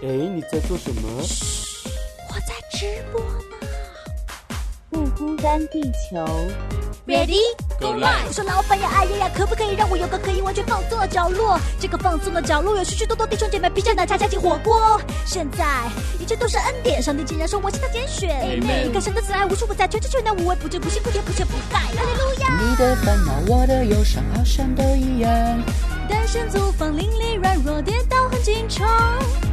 哎，你在做什么？嘘我在直播呢。不孤单，地球。Ready Go live 我说老板呀，哎呀呀，可不可以让我有个可以完全放松的角落？这个放松的角落有许许多多弟兄姐妹披着奶茶加进火锅。现在一切都是恩典，上帝竟然说我是他拣选。Amen 你看神的慈爱无处不在，全知全能无微不至，不辛苦也不缺不败。哈利路亚。你的烦恼，我的忧伤，好像都一样。单身租房，邻里软弱，跌倒很经常。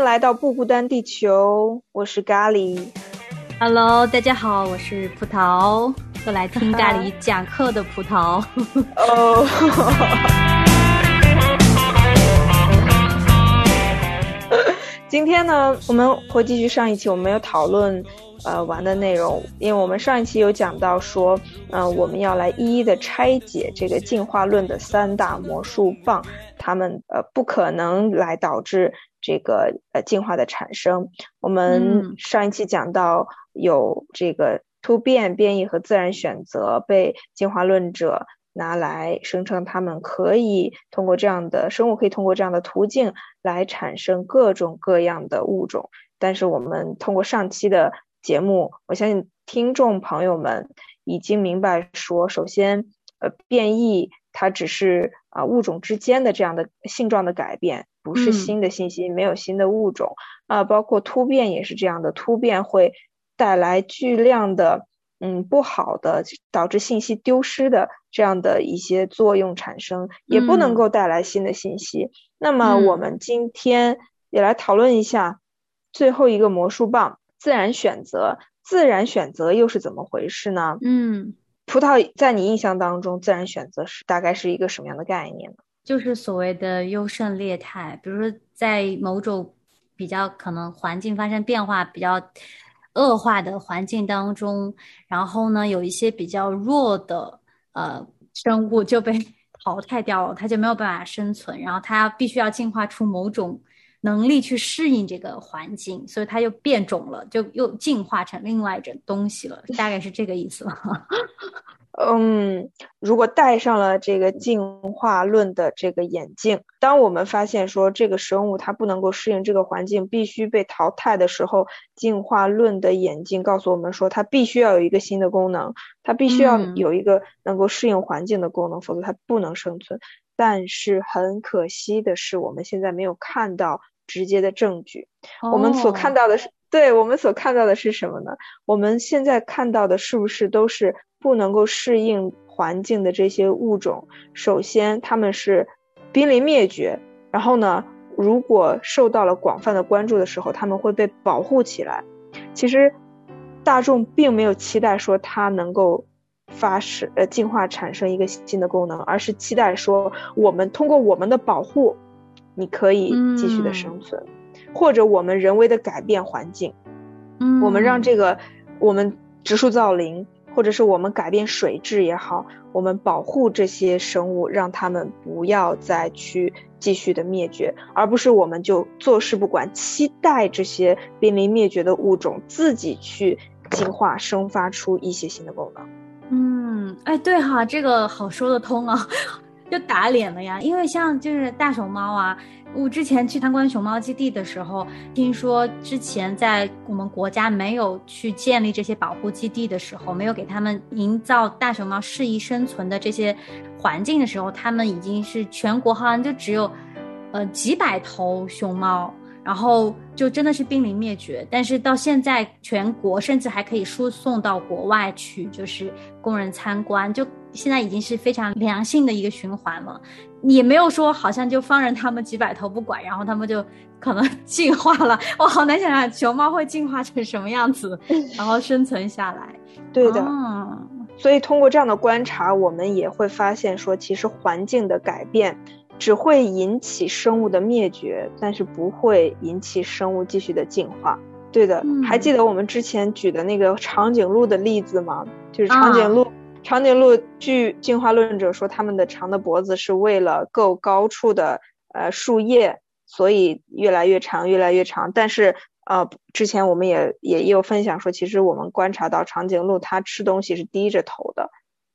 迎来到不孤单地球，我是咖喱。Hello，大家好，我是葡萄，又来听咖喱讲课的葡萄。哦，今天呢，我们会继续上一期我们没有讨论呃玩的内容，因为我们上一期有讲到说，嗯、我们要来一一的拆解这个进化论的三大魔术棒，他们呃不可能来导致这个呃进化的产生。我们嗯上一期讲到有这个突变、变异和自然选择被进化论者拿来声称他们可以通过这样的生物可以通过这样的途径来产生各种各样的物种。但是我们通过上期的节目，我相信听众朋友们已经明白说，首先，呃，变异它只是啊、物种之间的这样的性状的改变，不是嗯新的信息，没有新的物种啊、包括突变也是这样的，突变会带来巨量的嗯不好的，导致信息丢失的这样的一些作用产生，也不能嗯够带来新的信息。那么我嗯们今天也来讨论一下最后一个魔术棒——自然选择。自然选择又是怎么回事呢？嗯，葡萄在你印象当中，自然选择是大概是一个什么样的概念呢？就是所谓的优胜劣汰，比如说在某种比较可能环境发生变化比较恶化的环境当中，然后呢，有一些比较弱的呃生物就被 淘汰掉了，它就没有办法生存，然后它必须要进化出某种能力去适应这个环境，所以它又变种了，就又进化成另外一种东西了，大概是这个意思吧。嗯，如果戴上了这个进化论的这个眼镜，当我们发现说这个生物它不能够适应这个环境，必须被淘汰的时候，进化论的眼镜告诉我们说，它必须要有一个新的功能，它必须要嗯有一个能够适应环境的功能，否则它不能生存。但是很可惜的是，我们现在没有看到直接的证据。我们所看哦到的是，对，我们所看到的是什么呢？我们现在看到的是不是都是不能够适应环境的这些物种？首先，它们是濒临灭绝，然后呢，如果受到了广泛的关注的时候，它们会被保护起来。其实，大众并没有期待说它能够发生呃进化产生一个新的功能，而是期待说我们通过我们的保护，你可以继续的嗯生存。或者我们人为的改变环境，嗯，我们让这个我们植树造林，或者是我们改变水质也好，我们保护这些生物，让它们不要再去继续的灭绝，而不是我们就坐视不管，期待这些濒临灭绝的物种自己去进化生发出一些新的功能。嗯，哎，对哈，这个好说得通啊，就打脸了呀。因为像就是大熊猫啊，我之前去参观熊猫基地的时候，听说之前在我们国家没有去建立这些保护基地的时候，没有给他们营造大熊猫适宜生存的这些环境的时候，他们已经是全国好像就只有呃几百头熊猫。然后就真的是濒临灭绝，但是到现在全国甚至还可以输送到国外去，就是供人参观，就现在已经是非常良性的一个循环了。也没有说好像就放任他们几百头不管，然后他们就可能 进化了。我好难想象熊猫会进化成什么样子，然后生存下来。对的，哦，所以通过这样的观察，我们也会发现说，其实环境的改变只会引起生物的灭绝，但是不会引起生物继续的进化。对的，还记得我们之前举的那个长颈鹿的例子吗？就是长颈鹿，长颈鹿据进化论者说，它们的长的脖子是为了够高处的呃树叶，所以越来越长，越来越长。但是呃，之前我们也也有分享说，其实我们观察到长颈鹿它吃东西是低着头的，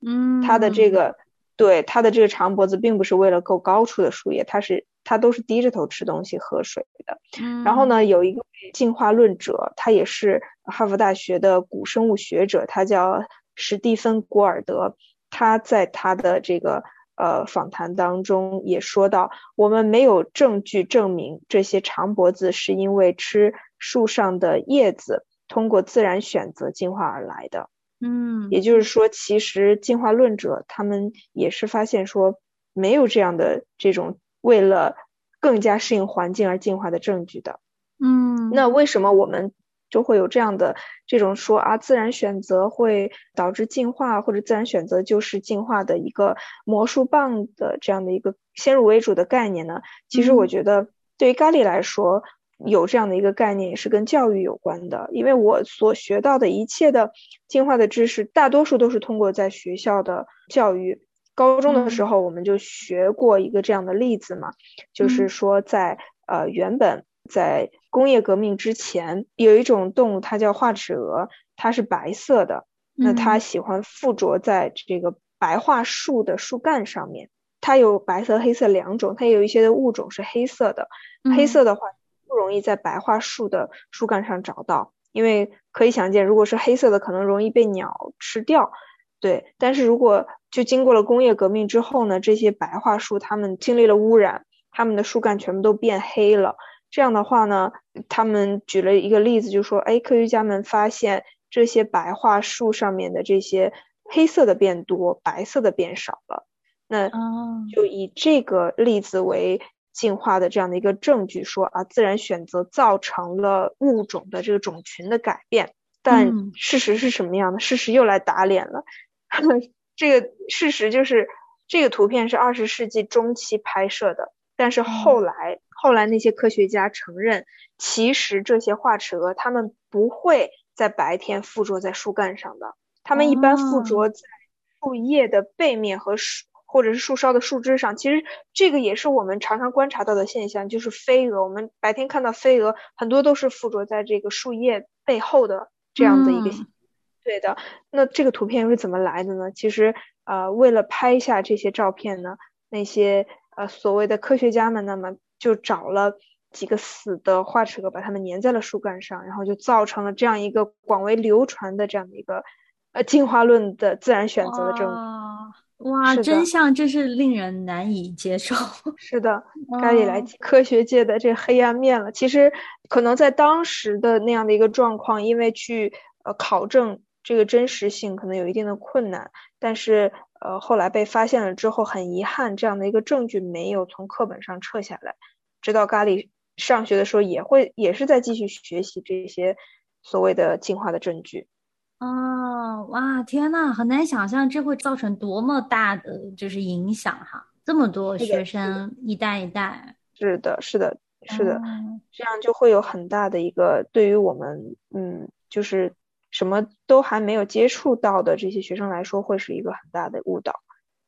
嗯，它的这个对它的这个长脖子并不是为了够高处的树叶，它是它都是低着头吃东西喝水的。然后呢，有一个进化论者，他也是哈佛大学的古生物学者，他叫史蒂芬古尔德，他在他的这个。呃，访谈当中也说到，我们没有证据证明这些长脖子是因为吃树上的叶子，通过自然选择进化而来的。嗯，也就是说，其实进化论者他们也是发现说，没有这样的这种为了更加适应环境而进化的证据的。嗯，那为什么我们？就会有这样的这种说啊，自然选择会导致进化，或者自然选择就是进化的一个魔术棒的这样的一个先入为主的概念呢？其实我觉得对于咖喱来说，有这样的一个概念也是跟教育有关的，因为我所学到的一切的进化的知识，大多数都是通过在学校的教育。高中的时候我们就学过一个这样的例子嘛，就是说在呃原本。在工业革命之前，有一种动物，它叫画齿蛾，它是白色的。那它喜欢附着在这个白桦树的树干上面。它有白色、黑色两种，它有一些的物种是黑色的。黑色的话不容易在白桦树的树干上找到，因为可以想见，如果是黑色的，可能容易被鸟吃掉。对，但是如果就经过了工业革命之后呢，这些白桦树它们经历了污染，它们的树干全部都变黑了。这样的话呢，他们举了一个例子，就说，哎，科学家们发现这些白桦树上面的这些黑色的变多，白色的变少了。那就以这个例子为进化的这样的一个证据，说啊，自然选择造成了物种的这个种群的改变。但事实是什么样的？事实又来打脸了。这个事实就是，这个图片是二十世纪中期拍摄的，但是后来。后来那些科学家承认，其实这些化齿蛾它们不会在白天附着在树干上的，它们一般附着在树叶的背面和树或者是树梢的树枝上。其实这个也是我们常常观察到的现象，就是飞蛾，我们白天看到飞蛾很多都是附着在这个树叶背后的这样的一个。对的，那这个图片又是怎么来的呢？其实呃，为了拍下这些照片呢，那些呃所谓的科学家们，那么。就找了几个死的化齿蛾，把它们粘在了树干上，然后就造成了这样一个广为流传的这样的一个呃进化论的自然选择的证据。哇，真相真是令人难以接受。是的，该你来科学界的这黑暗面了。其实可能在当时的那样的一个状况，因为去呃考证这个真实性，可能有一定的困难，但是。呃，后来被发现了之后，很遗憾，这样的一个证据没有从课本上撤下来。直到咖喱上学的时候，也会也是在继续学习这些所谓的进化的证据。哦，哇，天呐，很难想象这会造成多么大的就是影响哈！这么多学生一代一代，是的，是的，是的，这样就会有很大的一个对于我们，嗯，就是。什么都还没有接触到的这些学生来说，会是一个很大的误导。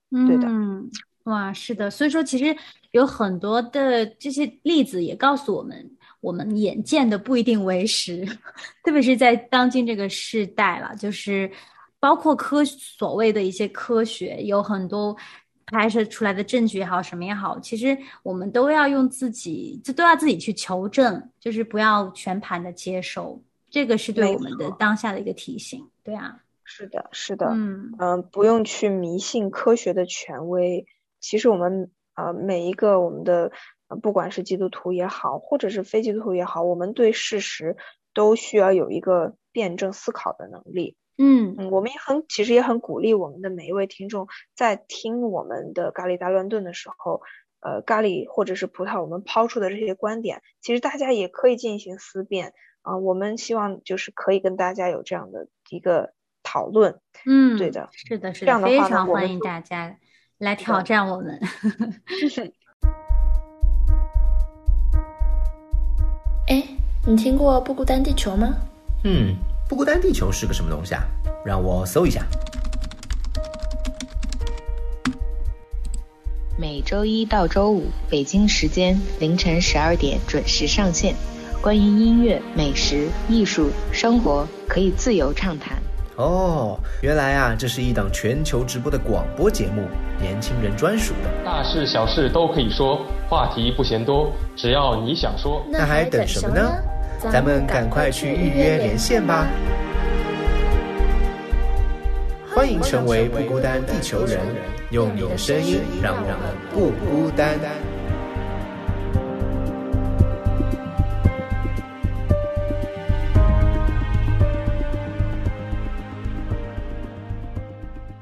对的，嗯哇，是的。所以说，其实有很多的这些例子也告诉我们，我们眼见的不一定为实，特别是在当今这个时代了，就是包括科所谓的一些科学，有很多拍摄出来的证据也好，什么也好，其实我们都要用自己，就都要自己去求证，就是不要全盘的接受。这个是对我们的当下的一个提醒，对啊，是的，是的，嗯嗯，不用去迷信科学的权威。其实我们呃每一个我们的不管是基督徒也好，或者是非基督徒也好，我们对事实都需要有一个辩证思考的能力。嗯嗯，我们也很其实也很鼓励我们的每一位听众在听我们的咖喱大乱炖的时候，呃，咖喱或者是葡萄我们抛出的这些观点，其实大家也可以进行思辨。啊，我们希望就是可以跟大家有这样的一个讨论。嗯，对的，是的，是这样的，非常欢迎大家来挑战我们。你听过不孤单地球吗？嗯，不孤单地球是个什么东西啊？让我搜一下。每周一到周五，北京时间凌晨十二点准时上线。关于音乐、美食、艺术、生活，可以自由畅谈。哦，原来啊，这是一档全球直播的广播节目，年轻人专属的。大事小事都可以说，话题不嫌多，只要你想说。那还等什么呢？咱们赶快去预约连线吧！欢迎成为不孤单地球人，用你的声音让我们不孤单。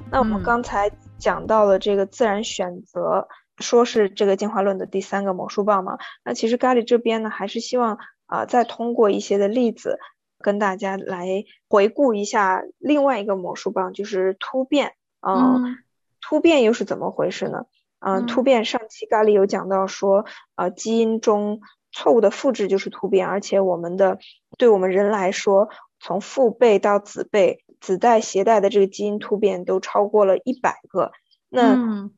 那我们刚才讲到了这个自然选择，说是这个进化论的第三个魔术棒嘛。那其实咖喱这边呢，还是希望啊、再通过一些的例子，跟大家来回顾一下另外一个魔术棒，就是突变。嗯，嗯突变又是怎么回事呢？嗯、嗯突变上期咖喱有讲到说，呃，基因中错误的复制就是突变，而且我们的对我们人来说，从父辈到子辈，子代携带的这个基因突变都超过了一百个。那、嗯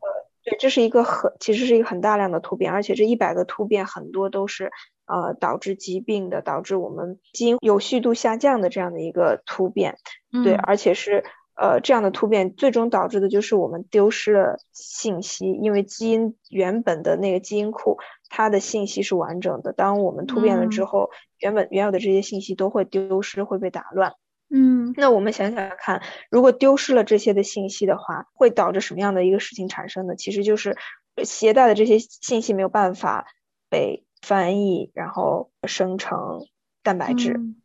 对，这是一个很其实是一个很大量的突变，而且这一百个突变很多都是呃导致疾病的，导致我们基因有序度下降的这样的一个突变。对，嗯而且是呃这样的突变最终导致的就是我们丢失了信息，因为基因原本的那个基因库它的信息是完整的，当我们突变了之嗯后，原本原有的这些信息都会丢失，会被打乱。嗯那我们想想看，如果丢失了这些的信息的话，会导致什么样的一个事情产生呢？其实就是呃携带的这些信息没有办法被翻译，然后生成蛋白质。嗯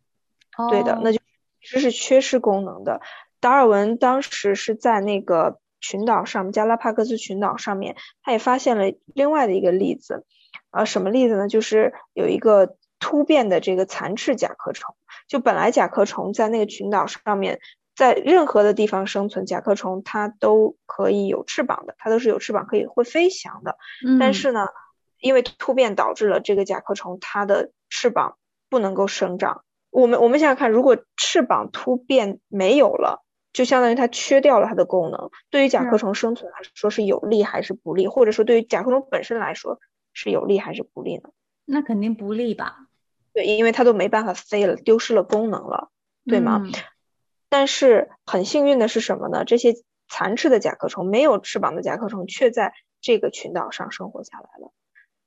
对的，哦那就其实是缺失功能的。达尔文当时是在那个群岛上，加拉帕戈斯群岛上面，他也发现了另外的一个例子，呃，什么例子呢？就是有一个突变的这个残翅甲壳虫，就本来甲壳虫在那个群岛上面，在任何的地方生存，甲壳虫它都可以有翅膀的，它都是有翅膀可以会飞翔的。但嗯是呢，因为突变导致了这个甲壳虫它的翅膀不能够生长。我们我们想想看，如果翅膀突变没有了，就相当于它缺掉了它的功能。对于甲壳虫生存来说是有利还是不利？或者说对于甲壳虫本身来说是有利还是不利呢？那肯定不利吧？对，因为它都没办法飞了，丢失了功能了，对吗？嗯但是很幸运的是什么呢？这些残翅的甲壳虫，没有翅膀的甲壳虫，却在这个群岛上生活下来了。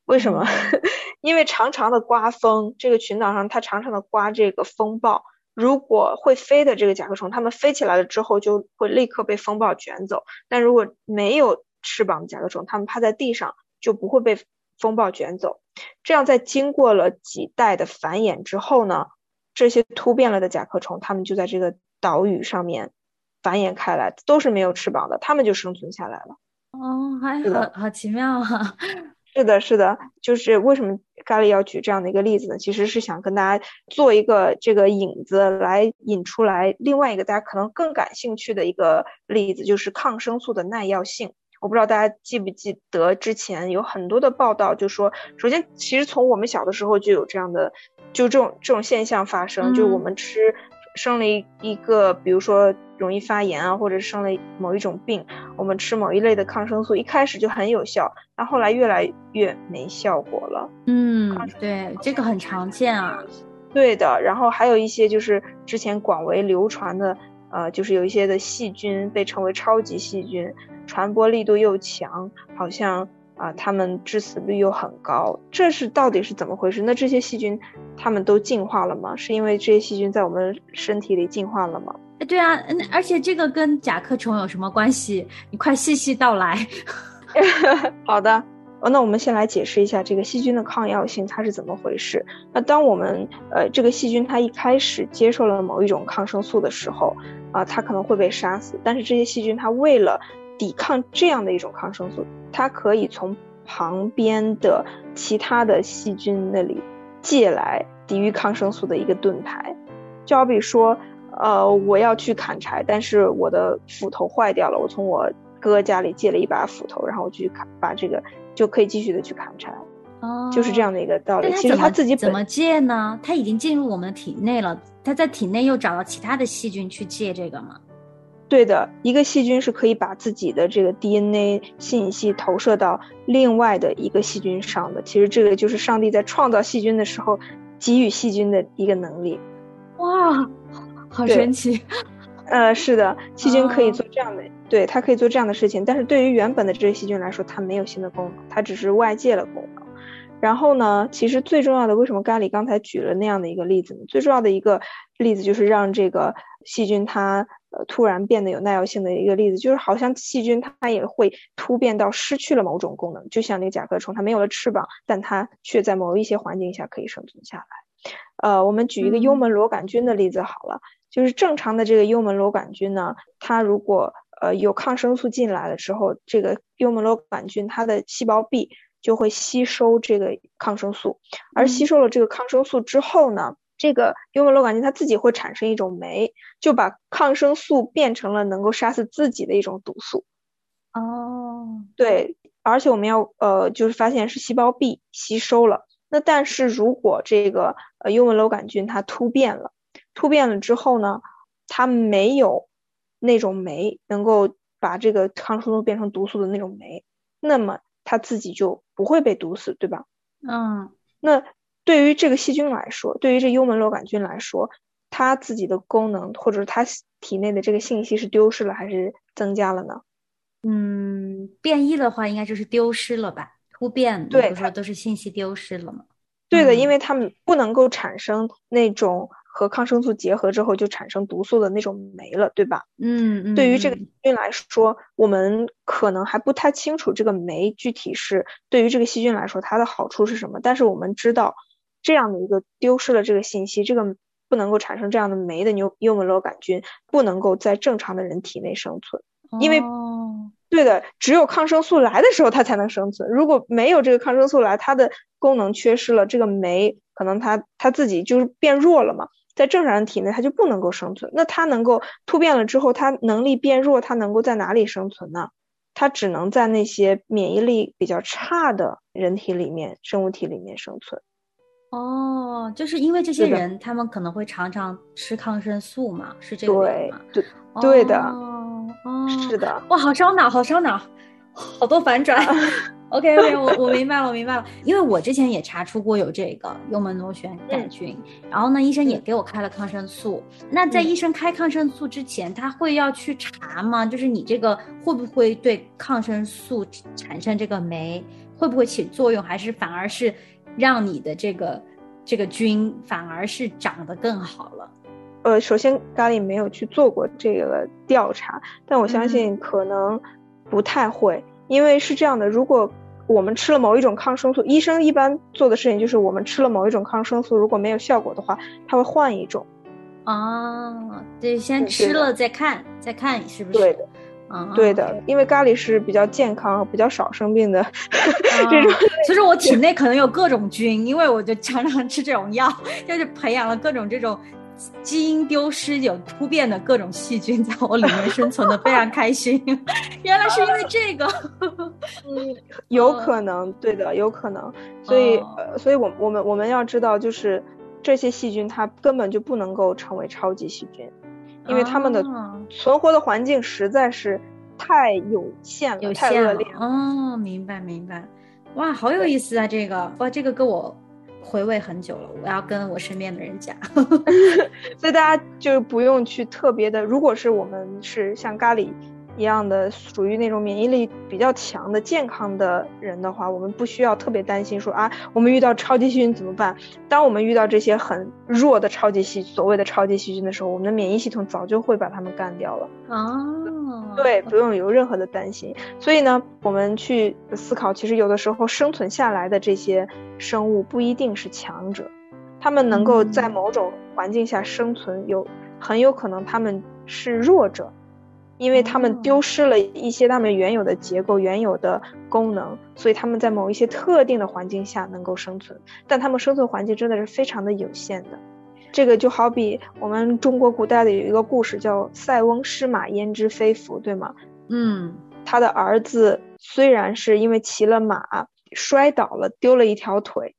为什么？因为长长的刮风，这个群岛上它长长的刮这个风暴，如果会飞的这个甲壳虫，它们飞起来了之后就会立刻被风暴卷走。但如果没有翅膀的甲壳虫，它们趴在地上就不会被风暴卷走。这样在经过了几代的繁衍之后呢，这些突变了的甲壳虫，它们就在这个岛屿上面繁衍开来，都是没有翅膀的，它们就生存下来了。哦，还是的好好奇妙啊！是的，是的，就是为什么咖喱要举这样的一个例子呢？其实是想跟大家做一个这个引子，来引出来另外一个大家可能更感兴趣的一个例子，就是抗生素的耐药性。我不知道大家记不记得之前有很多的报道，就说，首先其实从我们小的时候就有这样的，就这种这种现象发生，就我嗯们吃生了一一个，比如说容易发炎啊，或者生了某一种病，我们吃某一类的抗生素，一开始就很有效，但后来越来越没效果了。嗯，对，这个很常见啊。对的，然后还有一些就是之前广为流传的，呃，就是有一些的细菌被称为超级细菌，传播力度又强，好像啊、它们致死率又很高，这是到底是怎么回事？那这些细菌它们都进化了吗？是因为这些细菌在我们身体里进化了吗？哎对啊，嗯而且这个跟甲壳虫有什么关系？你快细细道来。好的，哦，那我们先来解释一下这个细菌的抗药性它是怎么回事。那当我们呃这个细菌它一开始接受了某一种抗生素的时候，啊、它可能会被杀死。但是这些细菌它为了抵抗这样的一种抗生素，它可以从旁边的其他的细菌那里借来抵御抗生素的一个盾牌。就好比说，呃，我要去砍柴，但是我的斧头坏掉了，我从我哥家里借了一把斧头，然后我去砍，把这个就可以继续的去砍柴。哦，就是这样的一个道理。其实他他自己怎么借呢？他已经进入我们的体内了，他在体内又找到其他的细菌去借这个吗？对的，一个细菌是可以把自己的这个 DNA 信息投射到另外的一个细菌上的。其实这个就是上帝在创造细菌的时候给予细菌的一个能力。哇，好神奇！呃，是的，细菌可以做这样的，对，它可以做这样的事情。但是对于原本的这些细菌来说，它没有新的功能，它只是外界的功能。然后呢，其实最重要的，为什么咖喱刚才举了那样的一个例子呢？最重要的一个例子就是让这个细菌它呃突然变得有耐药性的一个例子，就是好像细菌它也会突变到失去了某种功能，就像那个甲壳虫，它没有了翅膀，但它却在某一些环境下可以生存下来。呃，我们举一个幽门螺杆菌的例子好了，就是正常的这个幽门螺杆菌呢，它如果呃有抗生素进来了之后，这个幽门螺杆菌它的细胞壁。就会吸收这个抗生素，而吸收了这个抗生素之后呢，这个幽门螺杆菌它自己会产生一种酶，就把抗生素变成了能够杀死自己的一种毒素。哦，对，而且我们要呃，就是发现是细胞壁吸收了。那但是如果这个呃幽门螺杆菌它突变了，突变了之后呢，它没有那种酶能够把这个抗生素变成毒素的那种酶，那么。它自己就不会被毒死，对吧？嗯，那对于这个细菌来说，对于这幽门螺杆菌来说，它自己的功能或者它体内的这个信息是丢失了还是增加了呢？嗯，变异的话应该就是丢失了吧？突变，对，说都是信息丢失了嘛？对的，因为它们不能够产生那种。和抗生素结合之后就产生毒素的那种酶了，对吧？嗯嗯。对于这个细菌来说，我们可能还不太清楚这个酶具体是对于这个细菌来说它的好处是什么。但是我们知道，这样的一个丢失了这个信息，这个不能够产生这样的酶的牛幽门螺杆菌不能够在正常的人体内生存，因为对的，只有抗生素来的时候它才能生存。如果没有这个抗生素来，它的功能缺失了，这个酶可能它它自己就是变弱了嘛。在正常人体内，它就不能够生存。那它能够突变了之后，它能力变弱，它能够在哪里生存呢？它只能在那些免疫力比较差的人体里面、生物体里面生存。哦，就是因为这些人，他们可能会常常吃抗生素嘛，是这个吗？对对对的，哦，是的。哇，好烧脑，好烧脑，好多反转。OK OK，我我明白了，我明白了。因为我之前也查出过有这个幽门螺旋杆菌，然后呢，医生也给我开了抗生素。那在医生开抗生素之前，他会要去查吗？就是你这个会不会对抗生素产生这个酶，会不会起作用，还是反而是让你的这个这个菌反而是长得更好了？呃，首先咖喱没有去做过这个调查，但我相信可能不太会。因为是这样的，如果我们吃了某一种抗生素，医生一般做的事情就是我们吃了某一种抗生素，如果没有效果的话，他会换一种。啊，对，先吃了再看，再看是不是？对的，啊，对的，因为咖喱是比较健康、比较少生病的 这种。其实我体内可能有各种菌，因为我就常常吃这种药，就是培养了各种这种。基因丢失有突变的各种细菌在我里面生存的非常开心，原来是因为这个，嗯，有可能，对的，有可能，所以，呃，所以我我们我们要知道，就是这些细菌它根本就不能够成为超级细菌，因为它们的存活的环境实在是太有限了，太恶劣。哦，明白明白，哇，好有意思啊，这个，哇，这个跟我。回味很久了，我要跟我身边的人讲，所以大家就不用去特别的。如果是我们是像咖喱。一样的，属于那种免疫力比较强的健康的人的话，我们不需要特别担心说啊，我们遇到超级细菌怎么办？当我们遇到这些很弱的超级细所谓的超级细菌的时候，我们的免疫系统早就会把它们干掉了。哦，对，不用有任何的担心。所以呢，我们去思考，其实有的时候生存下来的这些生物不一定是强者，他们能够在某种环境下生存，有很有可能他们是弱者。因为他们丢失了一些他们原有的结构、原有的功能，所以他们在某一些特定的环境下能够生存，但他们生存环境真的是非常的有限的。这个就好比我们中国古代的有一个故事叫“塞翁失马，焉知非福”，对吗？嗯，他的儿子虽然是因为骑了马摔倒了，丢了一条腿，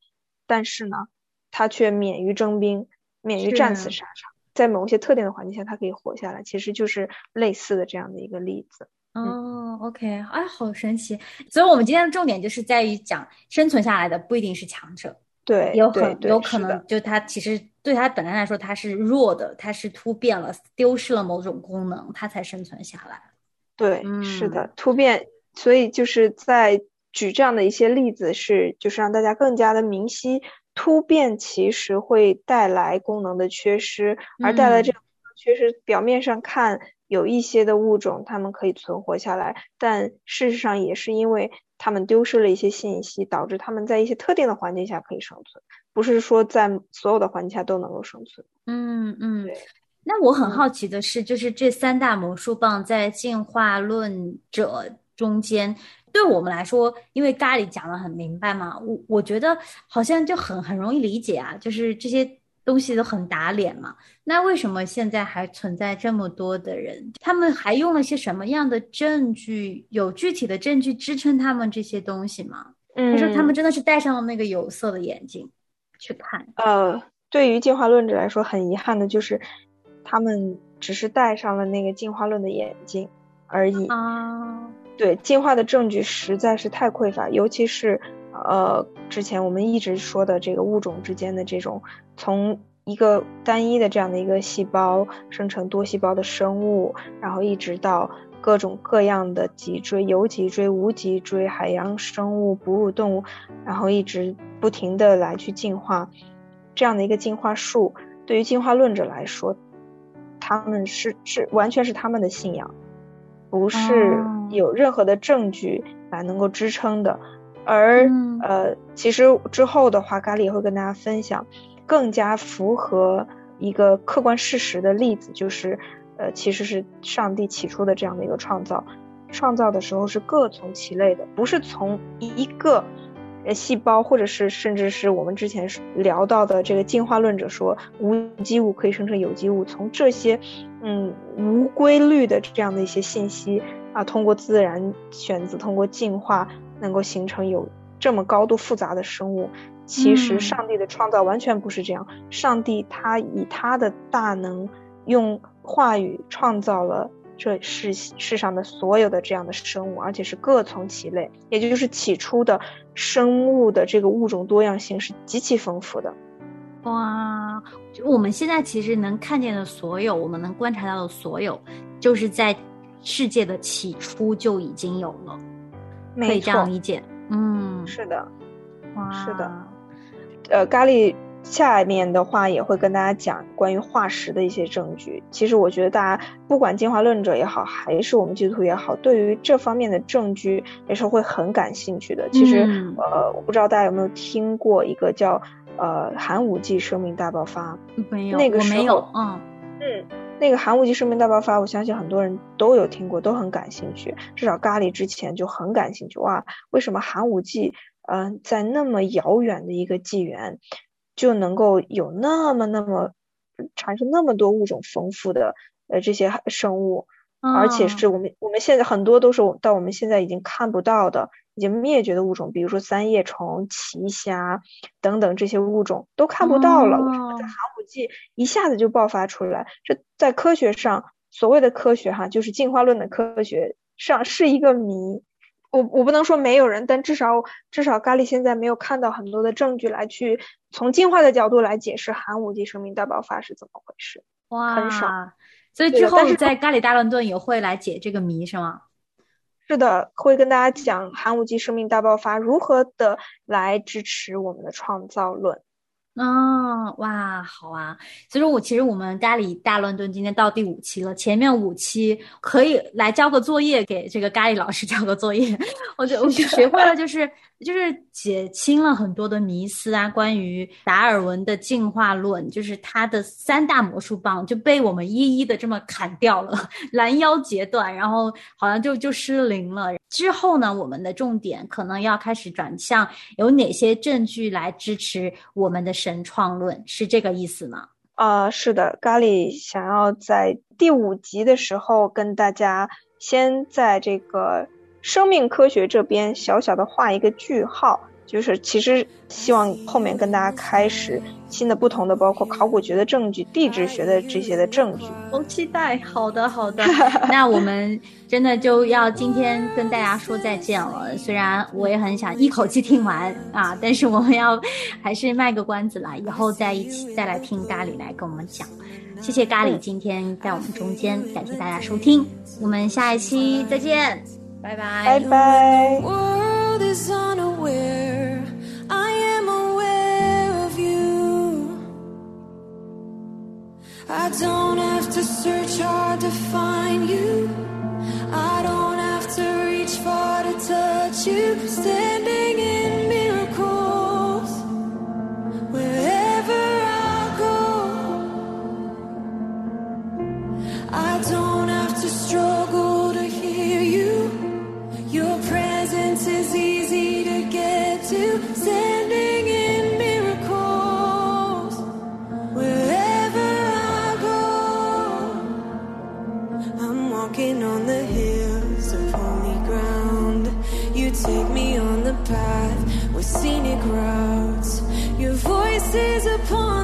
但是呢，他却免于征兵，免于战死沙场。在某些特定的环境下，它可以活下来，其实就是类似的这样的一个例子。哦，OK，哎，好神奇。所以，我们今天的重点就是在于讲生存下来的不一定是强者，对，有很对有可能就他其实对他本来来说他是弱的，他是突变了，丢失了某种功能，他才生存下来。对，是的，突变。所以就是在举这样的一些例子，是就是让大家更加的明晰。突变其实会带来功能的缺失，而带来这个缺失，表面上看有一些的物种它们可以存活下来，但事实上也是因为它们丢失了一些信息，导致它们在一些特定的环境下可以生存，不是说在所有的环境下都能够生存。嗯嗯。那我很好奇的是，就是这三大魔术棒在进化论者中间。对我们来说，因为咖喱讲的很明白嘛，我我觉得好像就很很容易理解啊，就是这些东西都很打脸嘛。那为什么现在还存在这么多的人？他们还用了些什么样的证据？有具体的证据支撑他们这些东西吗？嗯，他说他们真的是戴上了那个有色的眼镜去看。呃，对于进化论者来说，很遗憾的就是他们只是戴上了那个进化论的眼镜而已啊。对进化的证据实在是太匮乏，尤其是呃之前我们一直说的这个物种之间的这种从一个单一的这样的一个细胞生成多细胞的生物，然后一直到各种各样的脊椎、有脊椎、无脊椎、海洋生物、哺乳动物，然后一直不停的来去进化，这样的一个进化树，对于进化论者来说，他们是是完全是他们的信仰。不是有任何的证据来能够支撑的，而呃，其实之后的话，咖喱也会跟大家分享更加符合一个客观事实的例子，就是呃，其实是上帝起初的这样的一个创造，创造的时候是各从其类的，不是从一个。呃，细胞或者是甚至是我们之前聊到的这个进化论者说，无机物可以生成有机物。从这些，嗯，无规律的这样的一些信息啊，通过自然选择，通过进化，能够形成有这么高度复杂的生物。其实上帝的创造完全不是这样，上帝他以他的大能，用话语创造了。这世世上的所有的这样的生物，而且是各从其类，也就是起初的生物的这个物种多样性是极其丰富的。哇，我们现在其实能看见的所有，我们能观察到的所有，就是在世界的起初就已经有了，可以这样理解。嗯，是的，哇，是的，呃，咖喱。下面的话也会跟大家讲关于化石的一些证据。其实我觉得大家不管进化论者也好，还是我们基督徒也好，对于这方面的证据也是会很感兴趣的。其实，呃，我不知道大家有没有听过一个叫呃寒武纪生命大爆发？没有，那个没有。嗯嗯，那个寒武纪生命大爆发，我相信很多人都有听过，都很感兴趣。至少咖喱之前就很感兴趣。哇，为什么寒武纪嗯在那么遥远的一个纪元？就能够有那么那么产生那么多物种丰富的呃这些生物，而且是我们我们现在很多都是到我们现在已经看不到的已经灭绝的物种，比如说三叶虫、奇虾等等这些物种都看不到了。为什么在寒武纪一下子就爆发出来？这在科学上所谓的科学哈，就是进化论的科学上是一个谜。我我不能说没有人，但至少至少咖喱现在没有看到很多的证据来去从进化的角度来解释寒武纪生命大爆发是怎么回事。哇，很少。所以之后在咖喱大乱炖也会来解这个谜是吗？是的，会跟大家讲寒武纪生命大爆发如何的来支持我们的创造论。哦，哇，好啊！所以说我其实我们咖喱大乱炖今天到第五期了，前面五期可以来交个作业给这个咖喱老师交个作业，我就我就学会了，就是就是解清了很多的迷思啊，关于达尔文的进化论，就是他的三大魔术棒就被我们一一的这么砍掉了，拦腰截断，然后好像就就失灵了。之后呢，我们的重点可能要开始转向有哪些证据来支持我们的神创论，是这个意思吗？啊，是的，咖喱想要在第五集的时候跟大家先在这个生命科学这边小小的画一个句号，就是其实希望后面跟大家开始新的不同的，包括考古学的证据、地质学的这些的证据。好期待，好的好的，那我们真的就要今天跟大家说再见了。虽然我也很想一口气听完啊，但是我们要 还是卖个关子啦，以后再一起再来听咖喱来跟我们讲。谢谢咖喱今天在我们中间，感谢大家收听，我们下一期再见，拜拜，拜拜。I don't have to search hard to find you. I don't have to reach far to touch you. Standing crowds, your is upon